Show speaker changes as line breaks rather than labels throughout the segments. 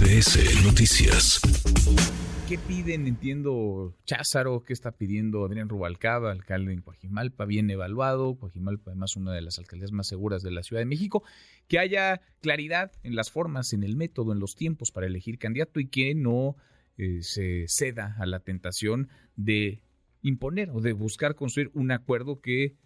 MBS Noticias.
¿Qué piden? Entiendo Cházaro, ¿qué está pidiendo Adrián Rubalcaba, alcalde en Coajimalpa, bien evaluado, Coajimalpa además una de las alcaldías más seguras de la Ciudad de México, que haya claridad en las formas, en el método, en los tiempos para elegir candidato y que no eh, se ceda a la tentación de imponer o de buscar construir un acuerdo que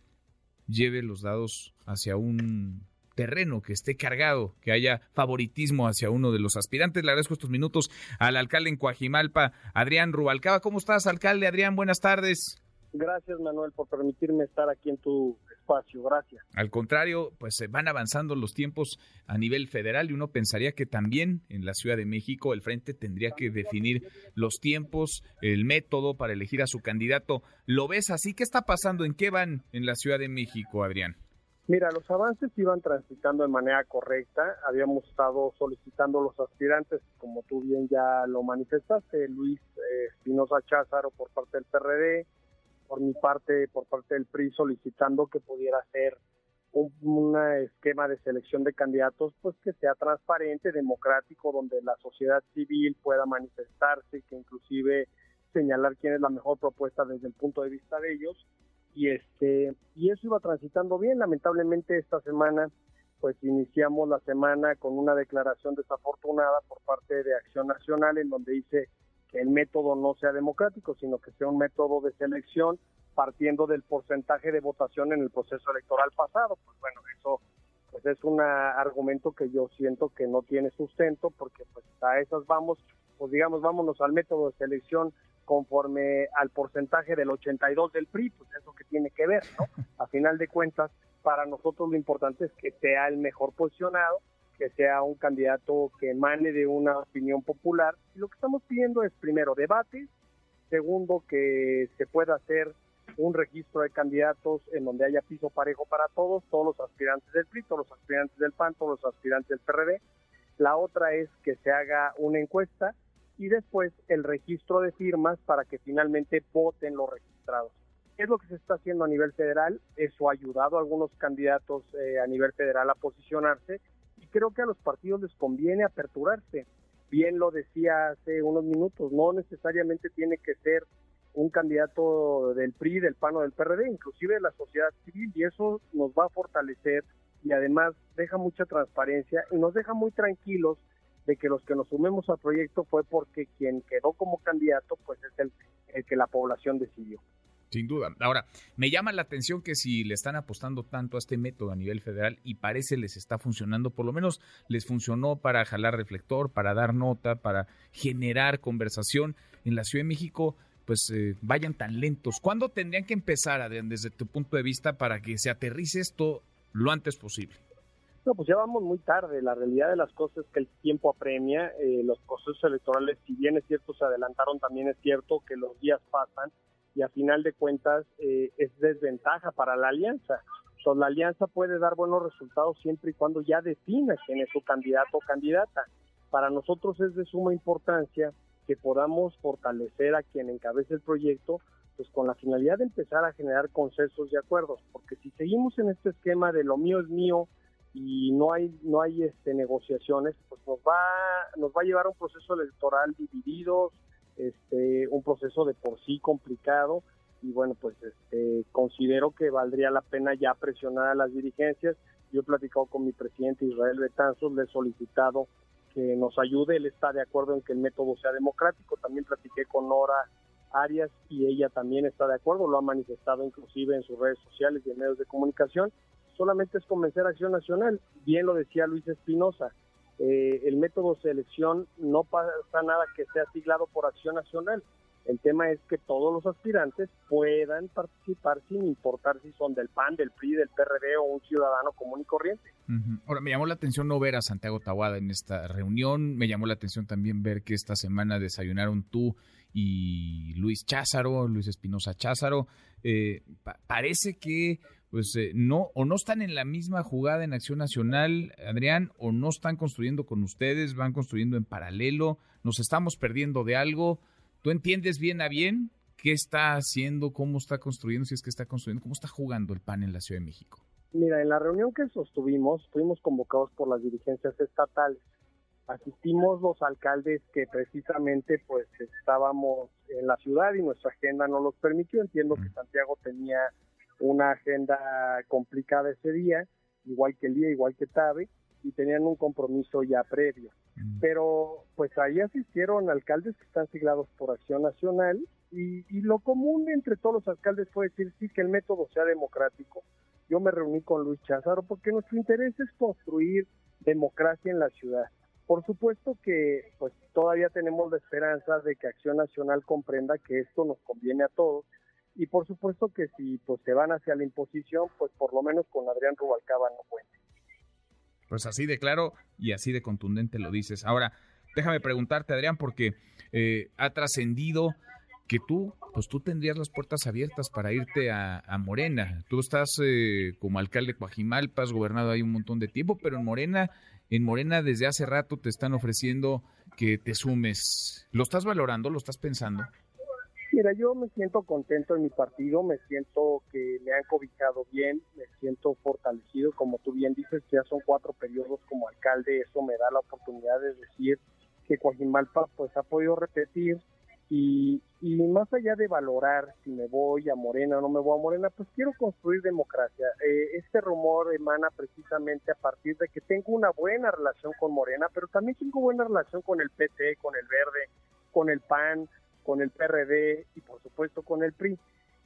lleve los dados hacia un terreno, que esté cargado, que haya favoritismo hacia uno de los aspirantes. Le agradezco estos minutos al alcalde en Coajimalpa, Adrián Rubalcaba. ¿Cómo estás, alcalde? Adrián, buenas tardes.
Gracias, Manuel, por permitirme estar aquí en tu espacio. Gracias.
Al contrario, pues se van avanzando los tiempos a nivel federal y uno pensaría que también en la Ciudad de México el frente tendría que definir los tiempos, el método para elegir a su candidato. ¿Lo ves así? ¿Qué está pasando? ¿En qué van en la Ciudad de México, Adrián?
Mira, los avances iban transitando de manera correcta. Habíamos estado solicitando los aspirantes, como tú bien ya lo manifestaste, Luis eh, Espinosa Cházaro por parte del PRD, por mi parte, por parte del PRI, solicitando que pudiera ser un esquema de selección de candidatos, pues que sea transparente, democrático, donde la sociedad civil pueda manifestarse, que inclusive señalar quién es la mejor propuesta desde el punto de vista de ellos y este y eso iba transitando bien. Lamentablemente esta semana pues iniciamos la semana con una declaración desafortunada por parte de Acción Nacional en donde dice que el método no sea democrático sino que sea un método de selección partiendo del porcentaje de votación en el proceso electoral pasado. Pues bueno eso pues es un argumento que yo siento que no tiene sustento porque pues a esas vamos pues digamos vámonos al método de selección conforme al porcentaje del 82 del PRI, pues eso que tiene que ver, ¿no? A final de cuentas, para nosotros lo importante es que sea el mejor posicionado, que sea un candidato que emane de una opinión popular. Y lo que estamos pidiendo es, primero, debate, segundo, que se pueda hacer un registro de candidatos en donde haya piso parejo para todos, todos los aspirantes del PRI, todos los aspirantes del PAN, todos los aspirantes del PRD. La otra es que se haga una encuesta y después el registro de firmas para que finalmente voten los registrados. es lo que se está haciendo a nivel federal? Eso ha ayudado a algunos candidatos eh, a nivel federal a posicionarse y creo que a los partidos les conviene aperturarse. Bien lo decía hace unos minutos, no necesariamente tiene que ser un candidato del PRI, del PAN o del PRD, inclusive de la sociedad civil, y eso nos va a fortalecer y además deja mucha transparencia y nos deja muy tranquilos de que los que nos sumemos al proyecto fue porque quien quedó como candidato pues es el, el que la población decidió.
Sin duda. Ahora, me llama la atención que si le están apostando tanto a este método a nivel federal y parece les está funcionando, por lo menos les funcionó para jalar reflector, para dar nota, para generar conversación en la Ciudad de México, pues eh, vayan tan lentos. ¿Cuándo tendrían que empezar, Adrián, desde tu punto de vista, para que se aterrice esto lo antes posible?
No, pues ya vamos muy tarde. La realidad de las cosas es que el tiempo apremia. Eh, los procesos electorales, si bien es cierto, se adelantaron, también es cierto que los días pasan y a final de cuentas eh, es desventaja para la alianza. Entonces, la alianza puede dar buenos resultados siempre y cuando ya defina quién es su candidato o candidata. Para nosotros es de suma importancia que podamos fortalecer a quien encabece el proyecto, pues con la finalidad de empezar a generar consensos y acuerdos, porque si seguimos en este esquema de lo mío es mío, y no hay no hay este negociaciones pues nos va nos va a llevar a un proceso electoral dividido este un proceso de por sí complicado y bueno pues este considero que valdría la pena ya presionar a las dirigencias. Yo he platicado con mi presidente Israel Betanzos le he solicitado que nos ayude él está de acuerdo en que el método sea democrático también platiqué con Nora Arias y ella también está de acuerdo lo ha manifestado inclusive en sus redes sociales y en medios de comunicación solamente es convencer a Acción Nacional. Bien lo decía Luis Espinosa, eh, el método selección no pasa nada que sea siglado por Acción Nacional. El tema es que todos los aspirantes puedan participar sin importar si son del PAN, del PRI, del PRD o un ciudadano común y corriente.
Ahora, me llamó la atención no ver a Santiago Tawada en esta reunión. Me llamó la atención también ver que esta semana desayunaron tú y Luis Cházaro, Luis Espinosa Cházaro. Eh, parece que pues eh, no o no están en la misma jugada en Acción Nacional, Adrián, o no están construyendo con ustedes, van construyendo en paralelo, nos estamos perdiendo de algo. ¿Tú entiendes bien a bien qué está haciendo, cómo está construyendo, si es que está construyendo, cómo está jugando el PAN en la Ciudad de México?
Mira, en la reunión que sostuvimos, fuimos convocados por las dirigencias estatales asistimos los alcaldes que precisamente pues estábamos en la ciudad y nuestra agenda no los permitió. Entiendo que Santiago tenía una agenda complicada ese día, igual que el día, igual que Tabe, y tenían un compromiso ya previo. Pero pues ahí asistieron alcaldes que están siglados por Acción Nacional y, y lo común entre todos los alcaldes fue decir sí que el método sea democrático. Yo me reuní con Luis Cházaro porque nuestro interés es construir democracia en la ciudad por supuesto que pues todavía tenemos la esperanza de que Acción Nacional comprenda que esto nos conviene a todos y por supuesto que si pues se van hacia la imposición, pues por lo menos con Adrián Rubalcaba no cuente.
Pues así de claro y así de contundente lo dices. Ahora, déjame preguntarte, Adrián, porque eh, ha trascendido que tú, pues tú tendrías las puertas abiertas para irte a, Morena. Tú estás eh, como alcalde de Coajimalpa, has gobernado ahí un montón de tiempo, pero en Morena en Morena desde hace rato te están ofreciendo que te sumes. ¿Lo estás valorando? ¿Lo estás pensando?
Mira, yo me siento contento en mi partido, me siento que me han cobijado bien, me siento fortalecido, como tú bien dices, ya son cuatro periodos como alcalde, eso me da la oportunidad de decir que Coajimalpa pues ha podido repetir y, más allá de valorar si me voy a Morena o no me voy a Morena, pues quiero construir democracia. Eh, este rumor emana precisamente a partir de que tengo una buena relación con Morena, pero también tengo buena relación con el PT, con el Verde, con el PAN, con el PRD y por supuesto con el PRI.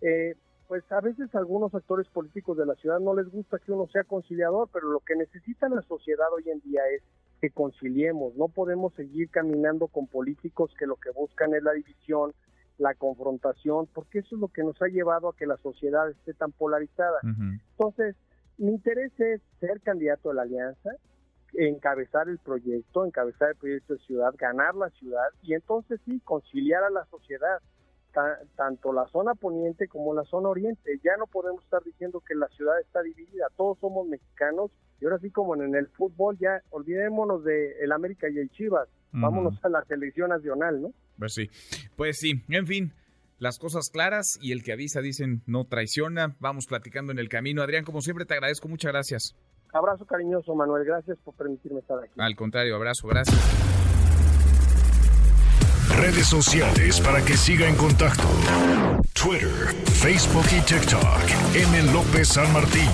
Eh, pues a veces a algunos actores políticos de la ciudad no les gusta que uno sea conciliador, pero lo que necesita la sociedad hoy en día es que conciliemos. No podemos seguir caminando con políticos que lo que buscan es la división, la confrontación, porque eso es lo que nos ha llevado a que la sociedad esté tan polarizada. Entonces, mi interés es ser candidato de la alianza, encabezar el proyecto, encabezar el proyecto de ciudad, ganar la ciudad y entonces sí, conciliar a la sociedad tanto la zona poniente como la zona oriente. Ya no podemos estar diciendo que la ciudad está dividida, todos somos mexicanos y ahora sí como en el fútbol ya olvidémonos de el América y el Chivas, vámonos a la selección nacional, ¿no?
Pues sí, pues sí, en fin. Las cosas claras y el que avisa, dicen, no traiciona. Vamos platicando en el camino. Adrián, como siempre, te agradezco. Muchas gracias.
Abrazo cariñoso, Manuel. Gracias por permitirme estar aquí.
Al contrario, abrazo. Gracias.
Redes sociales para que siga en contacto: Twitter, Facebook y TikTok. M. López San Martín.